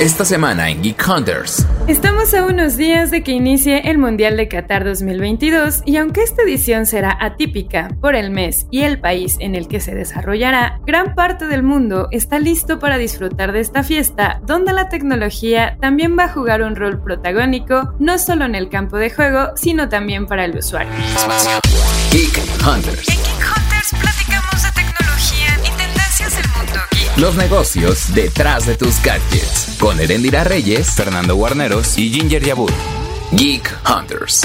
Esta semana en Geek Hunters. Estamos a unos días de que inicie el Mundial de Qatar 2022 y aunque esta edición será atípica por el mes y el país en el que se desarrollará, gran parte del mundo está listo para disfrutar de esta fiesta donde la tecnología también va a jugar un rol protagónico no solo en el campo de juego, sino también para el usuario. Geek Hunters. Los negocios detrás de tus gadgets. Con Erendira Reyes, Fernando Guarneros y Ginger Yabur. Geek Hunters.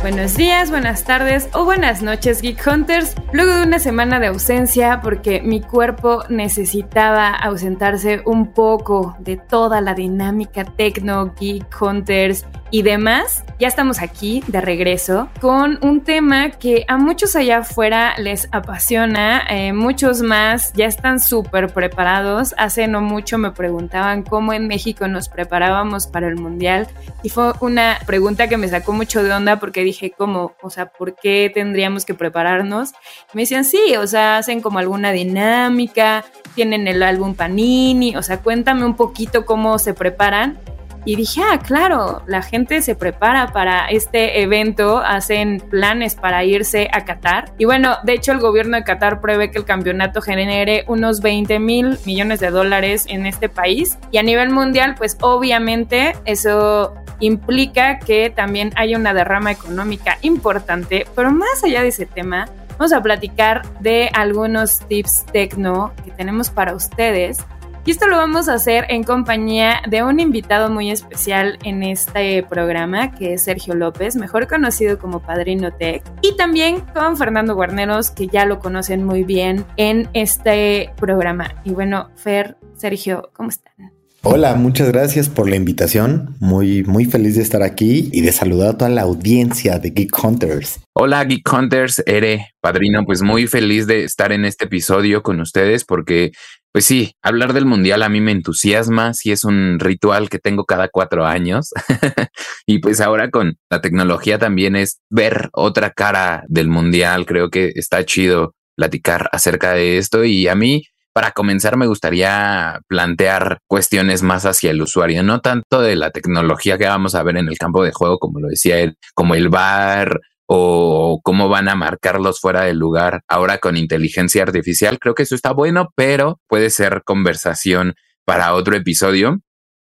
Buenos días, buenas tardes o buenas noches, Geek Hunters. Luego de una semana de ausencia, porque mi cuerpo necesitaba ausentarse un poco de toda la dinámica tecno, Geek Hunters y demás, ya estamos aquí de regreso con un tema que a muchos allá afuera les apasiona, eh, muchos más ya están súper preparados. Hace no mucho me preguntaban cómo en México nos preparábamos para el Mundial y fue una pregunta que me sacó mucho de onda porque dije, ¿cómo? O sea, ¿por qué tendríamos que prepararnos? me decían, sí, o sea, hacen como alguna dinámica, tienen el álbum Panini, o sea, cuéntame un poquito cómo se preparan. Y dije, ah, claro, la gente se prepara para este evento, hacen planes para irse a Qatar. Y bueno, de hecho el gobierno de Qatar prevé que el campeonato genere unos 20 mil millones de dólares en este país. Y a nivel mundial, pues obviamente eso implica que también hay una derrama económica importante. Pero más allá de ese tema, vamos a platicar de algunos tips tecno que tenemos para ustedes y esto lo vamos a hacer en compañía de un invitado muy especial en este programa, que es Sergio López, mejor conocido como Padrino Tech, y también con Fernando Guarneros, que ya lo conocen muy bien en este programa. Y bueno, Fer, Sergio, ¿cómo están? Hola, muchas gracias por la invitación. Muy, muy feliz de estar aquí y de saludar a toda la audiencia de Geek Hunters. Hola Geek Hunters, Ere, padrino, pues muy feliz de estar en este episodio con ustedes porque pues sí, hablar del mundial a mí me entusiasma, sí es un ritual que tengo cada cuatro años. Y pues ahora con la tecnología también es ver otra cara del mundial, creo que está chido platicar acerca de esto y a mí para comenzar me gustaría plantear cuestiones más hacia el usuario, no tanto de la tecnología que vamos a ver en el campo de juego, como lo decía él, como el bar o cómo van a marcarlos fuera del lugar ahora con inteligencia artificial. Creo que eso está bueno, pero puede ser conversación para otro episodio.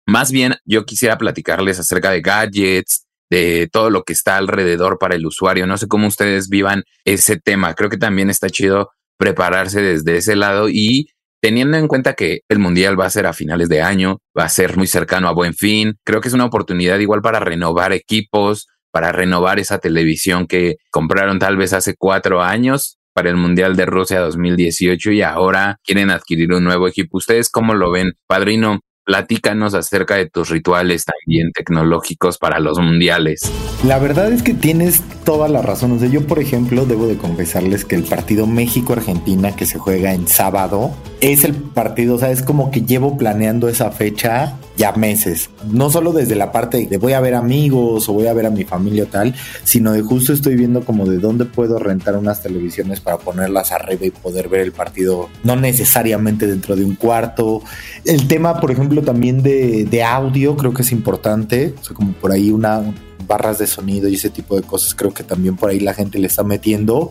Más bien, yo quisiera platicarles acerca de gadgets, de todo lo que está alrededor para el usuario. No sé cómo ustedes vivan ese tema. Creo que también está chido prepararse desde ese lado y teniendo en cuenta que el mundial va a ser a finales de año, va a ser muy cercano a buen fin. Creo que es una oportunidad igual para renovar equipos, para renovar esa televisión que compraron tal vez hace cuatro años para el Mundial de Rusia 2018 y ahora quieren adquirir un nuevo equipo. ¿Ustedes cómo lo ven? Padrino, platícanos acerca de tus rituales también tecnológicos para los mundiales. La verdad es que tienes toda la razón. Yo, por ejemplo, debo de confesarles que el partido México-Argentina que se juega en sábado es el partido, o sea, es como que llevo planeando esa fecha ya meses. No solo desde la parte de voy a ver amigos o voy a ver a mi familia o tal, sino de justo estoy viendo como de dónde puedo rentar unas televisiones para ponerlas arriba y poder ver el partido, no necesariamente dentro de un cuarto. El tema, por ejemplo, también de, audio creo que es importante, o sea, como por ahí una barras de sonido y ese tipo de cosas, creo que también por ahí la gente le está metiendo.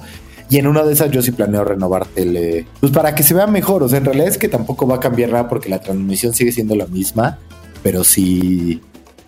Y en una de esas yo sí planeo renovar tele, pues para que se vea mejor. O sea, en realidad es que tampoco va a cambiar nada porque la transmisión sigue siendo la misma, pero sí,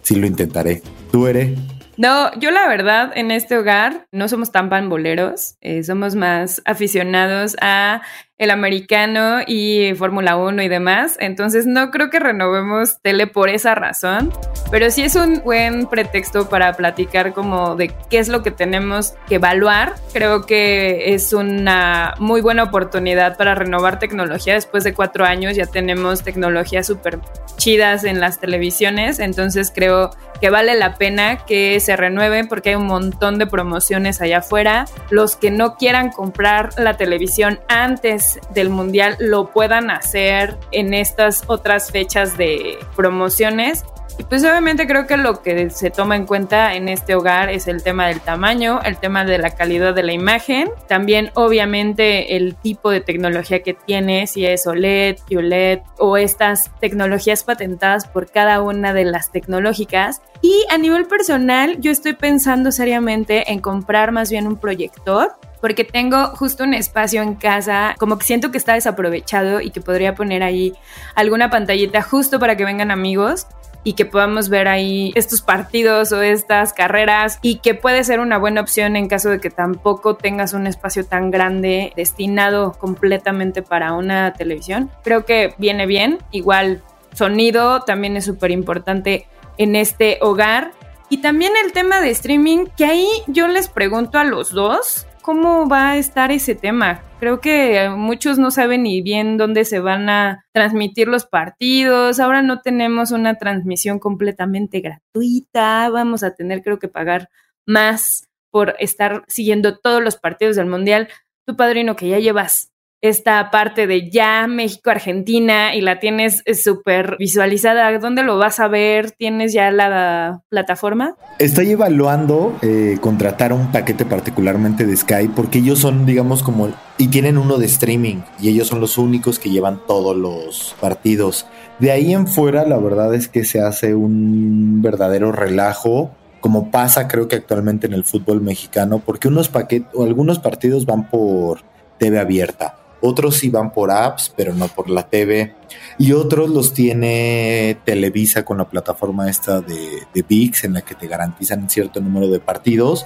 lo intentaré. ¿Tú eres? No, yo la verdad en este hogar no somos tan pamboleros, eh, somos más aficionados a el americano y Fórmula 1 y demás. Entonces no creo que renovemos tele por esa razón, pero sí es un buen pretexto para platicar como de qué es lo que tenemos que evaluar. Creo que es una muy buena oportunidad para renovar tecnología. Después de cuatro años ya tenemos tecnologías súper chidas en las televisiones, entonces creo que vale la pena que se renueven porque hay un montón de promociones allá afuera. Los que no quieran comprar la televisión antes del mundial lo puedan hacer en estas otras fechas de promociones. Pues obviamente creo que lo que se toma en cuenta en este hogar es el tema del tamaño, el tema de la calidad de la imagen, también obviamente el tipo de tecnología que tiene, si es OLED, QLED o estas tecnologías patentadas por cada una de las tecnológicas. Y a nivel personal, yo estoy pensando seriamente en comprar más bien un proyector porque tengo justo un espacio en casa, como que siento que está desaprovechado y que podría poner ahí alguna pantallita justo para que vengan amigos y que podamos ver ahí estos partidos o estas carreras y que puede ser una buena opción en caso de que tampoco tengas un espacio tan grande destinado completamente para una televisión. Creo que viene bien, igual sonido también es súper importante en este hogar. Y también el tema de streaming, que ahí yo les pregunto a los dos, cómo va a estar ese tema. Creo que muchos no saben ni bien dónde se van a transmitir los partidos. Ahora no tenemos una transmisión completamente gratuita. Vamos a tener, creo que, pagar más por estar siguiendo todos los partidos del Mundial. Tu padrino, que ya llevas esta parte de ya México-Argentina y la tienes eh, súper visualizada. ¿Dónde lo vas a ver? ¿Tienes ya la plataforma? Estoy evaluando eh, contratar un paquete particularmente de Sky porque ellos son, digamos, como... Y tienen uno de streaming y ellos son los únicos que llevan todos los partidos. De ahí en fuera, la verdad es que se hace un verdadero relajo como pasa creo que actualmente en el fútbol mexicano, porque unos paquetes o algunos partidos van por TV abierta otros van por apps, pero no por la TV. Y otros los tiene Televisa con la plataforma esta de, de VIX, en la que te garantizan cierto número de partidos.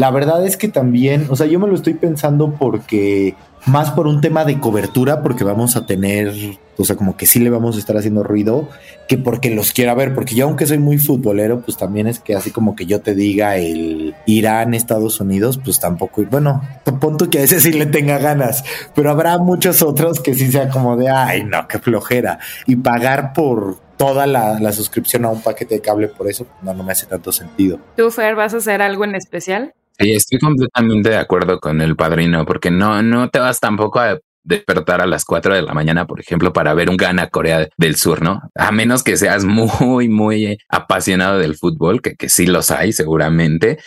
La verdad es que también, o sea, yo me lo estoy pensando porque más por un tema de cobertura, porque vamos a tener, o sea, como que sí le vamos a estar haciendo ruido, que porque los quiera ver, porque yo aunque soy muy futbolero, pues también es que así como que yo te diga el Irán, Estados Unidos, pues tampoco, bueno, punto que a ese sí le tenga ganas, pero habrá muchos otros que sí sea como de, ay, no, qué flojera, y pagar por toda la, la suscripción a un paquete de cable por eso, no, no me hace tanto sentido. ¿Tú, Fer, vas a hacer algo en especial? Estoy completamente de acuerdo con el padrino, porque no, no te vas tampoco a despertar a las 4 de la mañana, por ejemplo, para ver un Gana Corea del Sur, ¿no? A menos que seas muy, muy apasionado del fútbol, que, que sí los hay seguramente,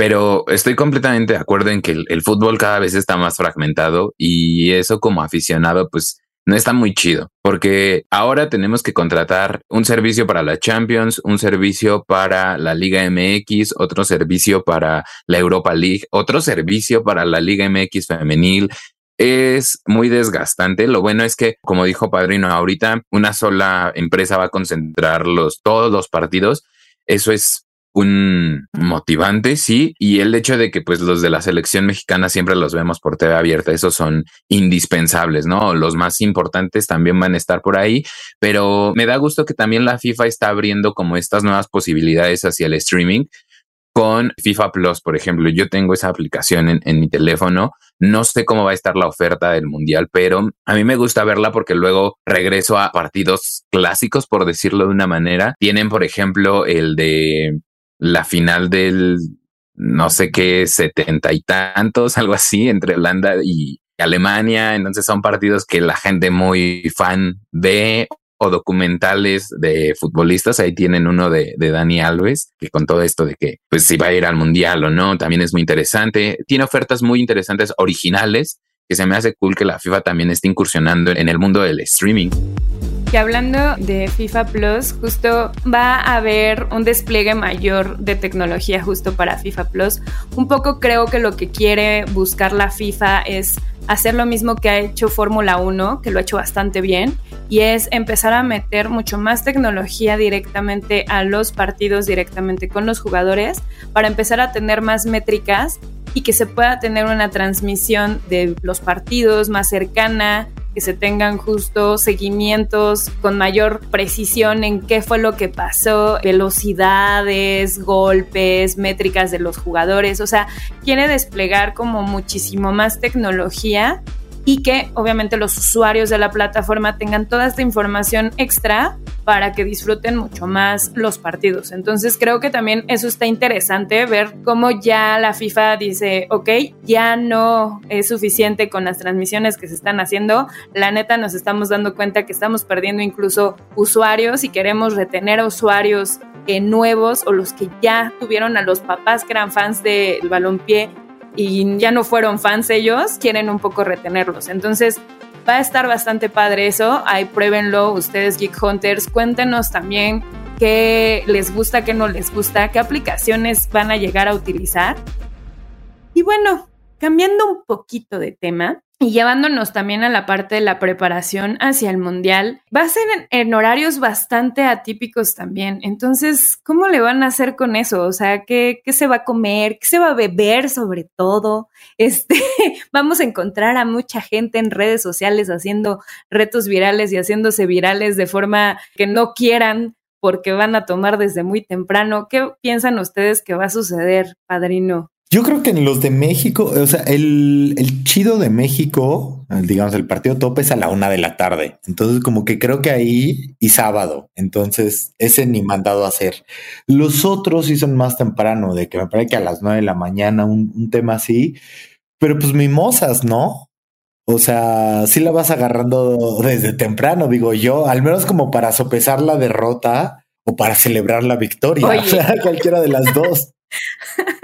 pero estoy completamente de acuerdo en que el, fútbol cada vez está más fragmentado y eso como aficionado, pues no está muy chido, porque ahora tenemos que contratar un servicio para la Champions, un servicio para la Liga MX, otro servicio para la Europa League, otro servicio para la Liga MX femenil. Es muy desgastante. Lo bueno es que, como dijo Padrino, ahorita una sola empresa va a concentrar los, todos los partidos. Eso es un motivante, sí, y el hecho de que pues los de la selección mexicana siempre los vemos por TV abierta, esos son indispensables, ¿no? Los más importantes también van a estar por ahí, pero me da gusto que también la FIFA está abriendo como estas nuevas posibilidades hacia el streaming con FIFA Plus, por ejemplo. Yo tengo esa aplicación en, en, mi teléfono. No sé cómo va a estar la oferta del Mundial, pero a mí me gusta verla porque luego regreso a partidos clásicos, por decirlo de una manera. Tienen, por ejemplo, el de la final del no sé qué, setenta y tantos, algo así, entre Holanda y Alemania. Entonces son partidos que la gente muy fan ve o documentales de futbolistas. Ahí tienen uno de, de, Dani Alves, que con todo esto de que pues si va a ir al mundial o no, también es muy interesante. Tiene ofertas muy interesantes, originales, que se me hace cool que la FIFA también esté incursionando en el mundo del streaming que hablando de FIFA Plus, justo va a haber un despliegue mayor de tecnología justo para FIFA Plus. Un poco creo que lo que quiere buscar la FIFA es hacer lo mismo que ha hecho Fórmula 1, que lo ha hecho bastante bien, y es empezar a meter mucho más tecnología directamente a los partidos, directamente con los jugadores, para empezar a tener más métricas y que se pueda tener una transmisión de los partidos más cercana, que se tengan justo seguimientos con mayor precisión en qué fue lo que pasó, velocidades, golpes, métricas de los jugadores, o sea, quiere desplegar como muchísimo más tecnología y que obviamente los usuarios de la plataforma tengan toda esta información extra para que disfruten mucho más los partidos. Entonces creo que también eso está interesante, ver cómo ya la FIFA dice, ok, ya no es suficiente con las transmisiones que se están haciendo, la neta nos estamos dando cuenta que estamos perdiendo incluso usuarios y queremos retener a usuarios eh, nuevos o los que ya tuvieron a los papás que eran fans del balompié y ya no fueron fans ellos, quieren un poco retenerlos. Entonces, va a estar bastante padre eso. Ahí pruébenlo ustedes, Geek Hunters. Cuéntenos también qué les gusta, qué no les gusta, qué aplicaciones van a llegar a utilizar. Y bueno, cambiando un poquito de tema, y llevándonos también a la parte de la preparación hacia el mundial, va a ser en, horarios bastante atípicos también. Entonces, ¿cómo le van a hacer con eso? O sea, ¿qué, qué se va a comer? ¿Qué se va a beber sobre todo? Este, vamos a encontrar a mucha gente en redes sociales haciendo retos virales y haciéndose virales de forma que no quieran porque van a tomar desde muy temprano. ¿Qué piensan ustedes que va a suceder, padrino? Yo creo que en los de México, o sea, el, el chido de México, digamos, el partido tope es a la una de la tarde. Entonces, como que creo que ahí y sábado. Entonces, ese ni mandado a hacer. Los otros sí son más temprano, de que me parece que a las nueve de la mañana, un, un tema así. Pero pues mimosas, ¿no? O sea, sí la vas agarrando desde temprano, digo yo, al menos como para sopesar la derrota o para celebrar la victoria. O sea, cualquiera de las dos.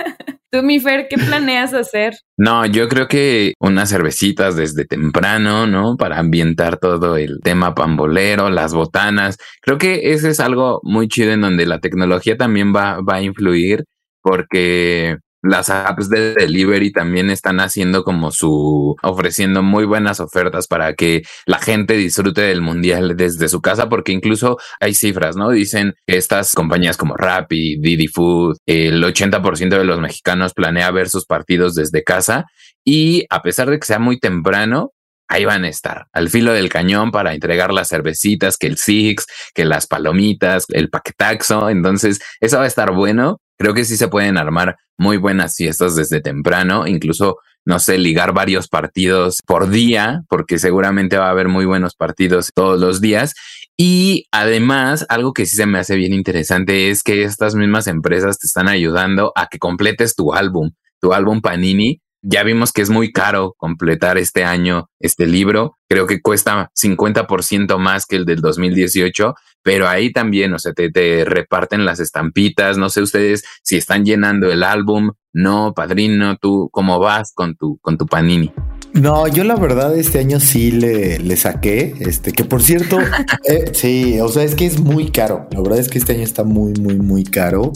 Tú, mi Fer, ¿qué planeas hacer? No, yo creo que unas cervecitas desde temprano, ¿no? Para ambientar todo el tema pambolero, las botanas. Creo que ese es algo muy chido en donde la tecnología también va, va a influir porque las apps de delivery también están haciendo como su, ofreciendo muy buenas ofertas para que la gente disfrute del mundial desde su casa, porque incluso hay cifras, ¿no? Dicen que estas compañías como Rappi, Didi Food, el 80% de los mexicanos planea ver sus partidos desde casa y a pesar de que sea muy temprano, ahí van a estar, al filo del cañón para entregar las cervecitas, que el Six, que las palomitas, el paquetaxo. Entonces, eso va a estar bueno. Creo que sí se pueden armar muy buenas fiestas desde temprano, incluso, no sé, ligar varios partidos por día, porque seguramente va a haber muy buenos partidos todos los días. Y además, algo que sí se me hace bien interesante es que estas mismas empresas te están ayudando a que completes tu álbum, tu álbum Panini, ya vimos que es muy caro completar este año este libro. Creo que cuesta 50% más que el del 2018, pero ahí también, o sea, te, te, reparten las estampitas. No sé ustedes si están llenando el álbum. No, padrino, tú, ¿cómo vas con tu, con tu panini? No, yo la verdad este año sí le, le saqué, este, que por cierto, eh, sí, o sea, es que es muy caro. La verdad es que este año está muy, muy, muy caro.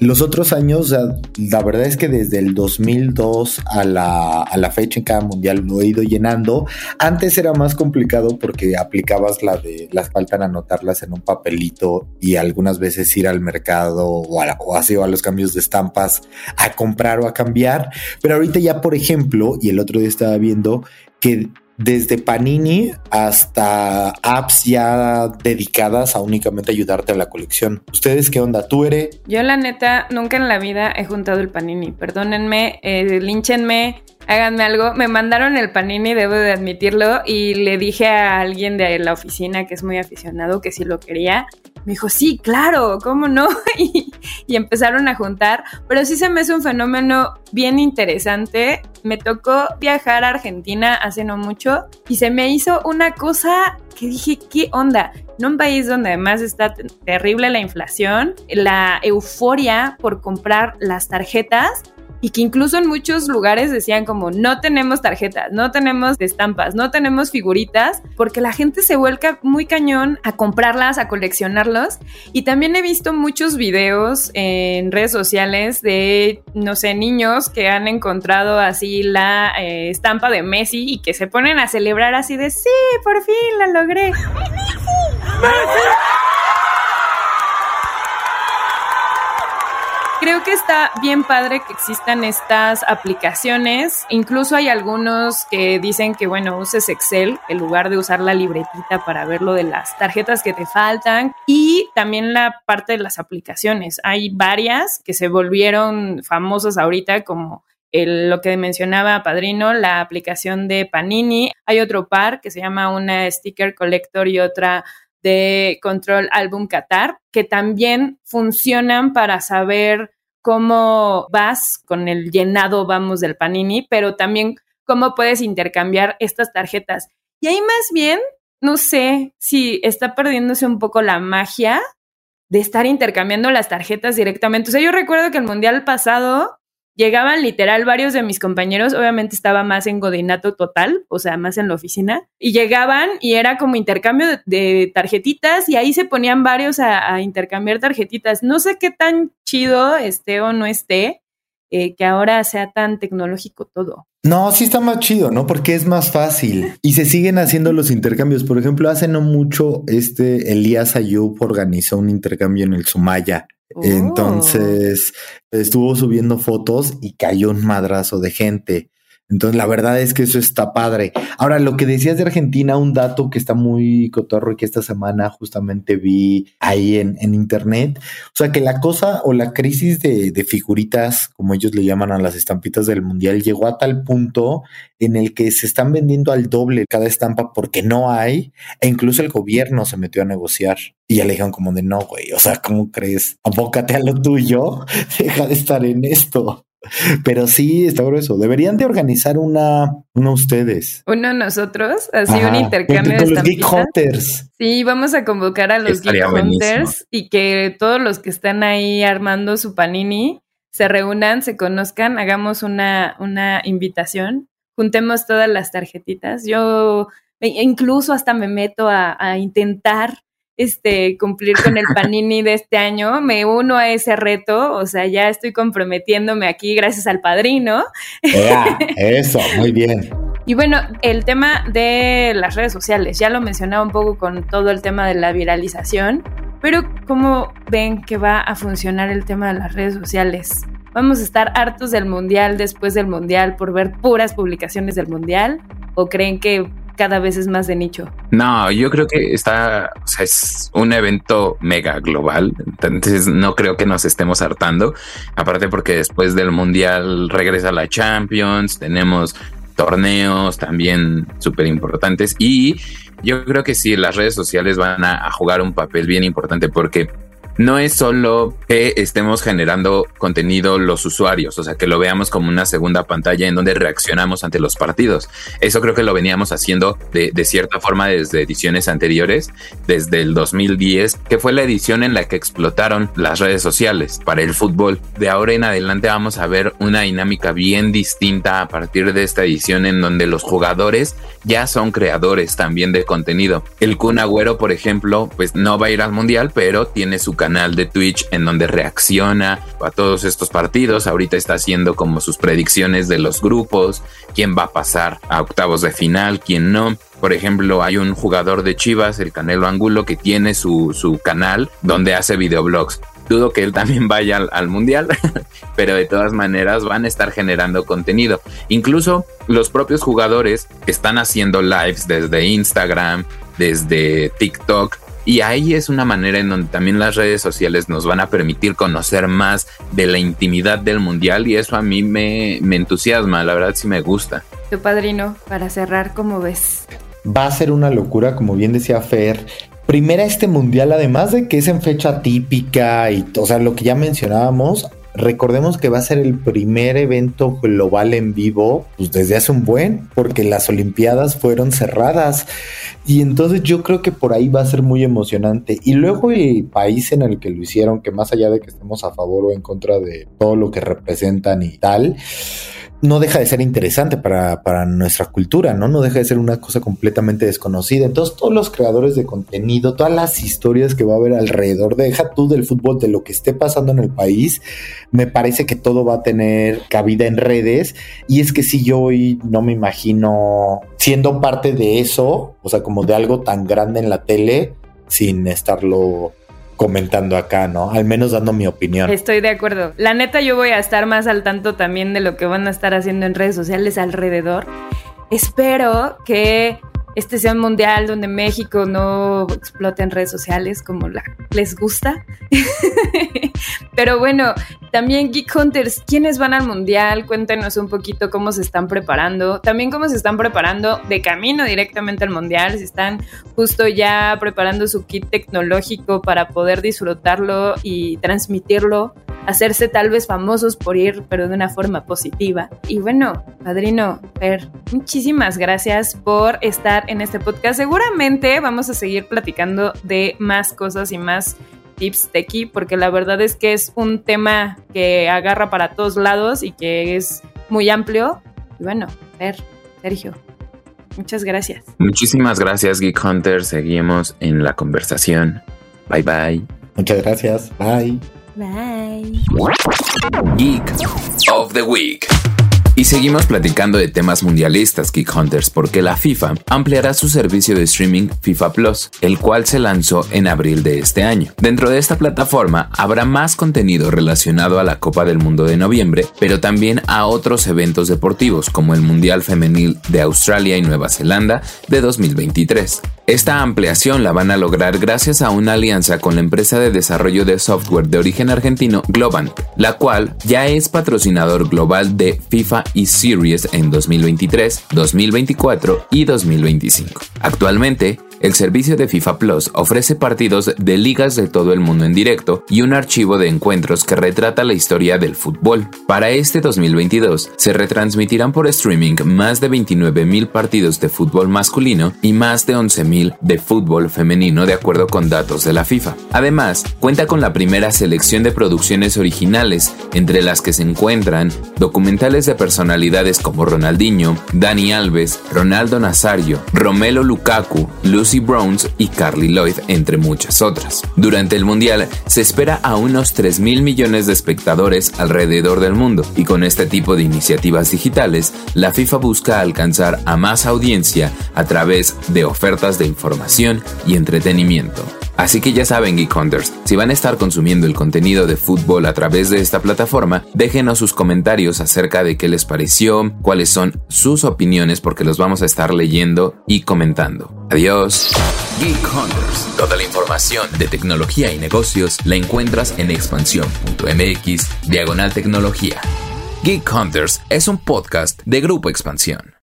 Los otros años, la verdad es que desde el 2002 a la, a la fecha en cada mundial lo he ido llenando. Antes era más complicado porque aplicabas la de las faltan anotarlas en un papelito y algunas veces ir al mercado o, o a los cambios de estampas a comprar o a cambiar. Pero ahorita ya, por ejemplo, y el otro día estaba viendo que desde Panini hasta apps ya dedicadas a únicamente ayudarte a la colección. ¿Ustedes qué onda? ¿Tú eres? Yo la neta nunca en la vida he juntado el Panini. Perdónenme, eh, línchenme, háganme algo. Me mandaron el Panini, debo de admitirlo, y le dije a alguien de la oficina que es muy aficionado que si lo quería. Me dijo, sí, claro, ¿cómo no? y, y empezaron a juntar, pero sí se me hace un fenómeno bien interesante. Me tocó viajar a Argentina hace no mucho y se me hizo una cosa que dije, ¿qué onda? En un país donde además está terrible la inflación, la euforia por comprar las tarjetas, y que incluso en muchos lugares decían como no tenemos tarjetas, no tenemos estampas, no tenemos figuritas, porque la gente se vuelca muy cañón a comprarlas, a coleccionarlos. Y también he visto muchos videos en redes sociales de, no sé, niños que han encontrado así la eh, estampa de Messi y que se ponen a celebrar así de, sí, por fin la logré. ¡Messi! Creo que está bien padre que existan estas aplicaciones. Incluso hay algunos que dicen que, bueno, uses Excel en lugar de usar la libretita para ver lo de las tarjetas que te faltan. Y también la parte de las aplicaciones. Hay varias que se volvieron famosas ahorita, como lo que mencionaba Padrino, la aplicación de Panini. Hay otro par que se llama una Sticker Collector y otra de Control Album Qatar, que también funcionan para saber cómo vas con el llenado, vamos, del panini, pero también cómo puedes intercambiar estas tarjetas. Y ahí más bien, no sé si está perdiéndose un poco la magia de estar intercambiando las tarjetas directamente. O sea, yo recuerdo que el mundial pasado llegaban literal varios de mis compañeros, obviamente estaba más en godinato total, o sea, más en la oficina, y llegaban y era como intercambio de, tarjetitas y ahí se ponían varios a, intercambiar tarjetitas. No sé qué tan chido esté o no esté, eh, que ahora sea tan tecnológico todo. No, sí está más chido, ¿no? Porque es más fácil y se siguen haciendo los intercambios. Por ejemplo, hace no mucho, este Elías Ayub organizó un intercambio en el Sumaya Oh. Entonces estuvo subiendo fotos y cayó un madrazo de gente. Entonces, la verdad es que eso está padre. Ahora, lo que decías de Argentina, un dato que está muy cotorro y que esta semana justamente vi ahí en, internet. O sea, que la cosa o la crisis de, de, figuritas, como ellos le llaman a las estampitas del mundial, llegó a tal punto en el que se están vendiendo al doble cada estampa porque no hay, e incluso el gobierno se metió a negociar. Y ya le dijeron como de no, güey, o sea, ¿cómo crees? Abócate a lo tuyo, deja de estar en esto. Pero sí, está grueso. Deberían de organizar una, una ustedes. Uno nosotros, así un intercambio de los Geek Hunters. Sí, vamos a convocar a los Geek Hunters y que todos los que están ahí armando su panini se reúnan, se conozcan, hagamos una, una invitación, juntemos todas las tarjetitas. Yo e incluso hasta me meto a, a intentar este, cumplir con el panini de este año. Me uno a ese reto, o sea, ya estoy comprometiéndome aquí gracias al padrino. eso, muy bien. Y bueno, el tema de las redes sociales, ya lo mencionaba un poco con todo el tema de la viralización, pero ¿cómo ven que va a funcionar el tema de las redes sociales? ¿Vamos a estar hartos del mundial después del mundial por ver puras publicaciones del mundial? ¿O creen que cada vez es más de nicho. No, yo creo que está, o sea, es un evento mega global, entonces no creo que nos estemos hartando, aparte porque después del Mundial regresa la Champions, tenemos torneos también súper importantes y yo creo que sí, las redes sociales van a, jugar un papel bien importante porque no es solo que estemos generando contenido los usuarios, o sea, que lo veamos como una segunda pantalla en donde reaccionamos ante los partidos. Eso creo que lo veníamos haciendo de, cierta forma desde ediciones anteriores, desde el 2010, que fue la edición en la que explotaron las redes sociales para el fútbol. De ahora en adelante vamos a ver una dinámica bien distinta a partir de esta edición en donde los jugadores ya son creadores también de contenido. El Kun por ejemplo, pues no va a ir al mundial, pero tiene su canal canal de Twitch en donde reacciona a todos estos partidos. Ahorita está haciendo como sus predicciones de los grupos, quién va a pasar a octavos de final, quién no. Por ejemplo, hay un jugador de Chivas, el Canelo Angulo, que tiene su, su canal donde hace videoblogs. Dudo que él también vaya al, al mundial, pero de todas maneras van a estar generando contenido. Incluso los propios jugadores que están haciendo lives desde Instagram, desde TikTok, y ahí es una manera en donde también las redes sociales nos van a permitir conocer más de la intimidad del mundial y eso a mí me, entusiasma, la verdad sí me gusta. Tu padrino, para cerrar, ¿cómo ves? Va a ser una locura, como bien decía Fer, primera este mundial, además de que es en fecha típica y, o sea, lo que ya mencionábamos, Recordemos que va a ser el primer evento global en vivo pues desde hace un buen, porque las Olimpiadas fueron cerradas. Y entonces yo creo que por ahí va a ser muy emocionante. Y luego el país en el que lo hicieron, que más allá de que estemos a favor o en contra de todo lo que representan y tal, no deja de ser interesante para, para, nuestra cultura, ¿no? No deja de ser una cosa completamente desconocida. Entonces, todos los creadores de contenido, todas las historias que va a haber alrededor, deja tú del fútbol, de lo que esté pasando en el país, me parece que todo va a tener cabida en redes. Y es que si yo hoy no me imagino siendo parte de eso, o sea, como de algo tan grande en la tele, sin estarlo comentando acá, ¿no? Al menos dando mi opinión. Estoy de acuerdo. La neta, yo voy a estar más al tanto también de lo que van a estar haciendo en redes sociales alrededor. Espero que este sea un mundial donde México no explote en redes sociales como la, les gusta. Pero bueno, también Geek Hunters, ¿quiénes van al mundial? Cuéntenos un poquito cómo se están preparando. También cómo se están preparando de camino directamente al mundial. Si están justo ya preparando su kit tecnológico para poder disfrutarlo y transmitirlo hacerse tal vez famosos por ir, pero de una forma positiva. Y bueno, padrino Per, muchísimas gracias por estar en este podcast. Seguramente vamos a seguir platicando de más cosas y más tips aquí, porque la verdad es que es un tema que agarra para todos lados y que es muy amplio. Y bueno, Per, Sergio, muchas gracias. Muchísimas gracias, Geek Hunter. Seguimos en la conversación. Bye bye. Muchas gracias. Bye. Bye. Geek of the Week. Y seguimos platicando de temas mundialistas, Geek Hunters, porque la FIFA ampliará su servicio de streaming FIFA Plus, el cual se lanzó en abril de este año. Dentro de esta plataforma habrá más contenido relacionado a la Copa del Mundo de noviembre, pero también a otros eventos deportivos como el Mundial Femenil de Australia y Nueva Zelanda de 2023. Esta ampliación la van a lograr gracias a una alianza con la empresa de desarrollo de software de origen argentino Globant, la cual ya es patrocinador global de FIFA y Series en 2023, 2024 y 2025. Actualmente, el servicio de FIFA Plus ofrece partidos de ligas de todo el mundo en directo y un archivo de encuentros que retrata la historia del fútbol. Para este 2022 se retransmitirán por streaming más de 29.000 partidos de fútbol masculino y más de 11.000 de fútbol femenino de acuerdo con datos de la FIFA. Además, cuenta con la primera selección de producciones originales, entre las que se encuentran documentales de personalidades como Ronaldinho, Dani Alves, Ronaldo Nazario, Romelo Lukaku, Browns y Carly Lloyd, entre muchas otras. Durante el Mundial se espera a unos 3 mil millones de espectadores alrededor del mundo y con este tipo de iniciativas digitales, la FIFA busca alcanzar a más audiencia a través de ofertas de información y entretenimiento. Así que ya saben, Geek Hunters, si van a estar consumiendo el contenido de fútbol a través de esta plataforma, déjenos sus comentarios acerca de qué les pareció, cuáles son sus opiniones, porque los vamos a estar leyendo y comentando. Adiós. Geek Hunters. Toda la información de tecnología y negocios la encuentras en expansión.mx, diagonal tecnología. Geek Hunters es un podcast de Grupo Expansión.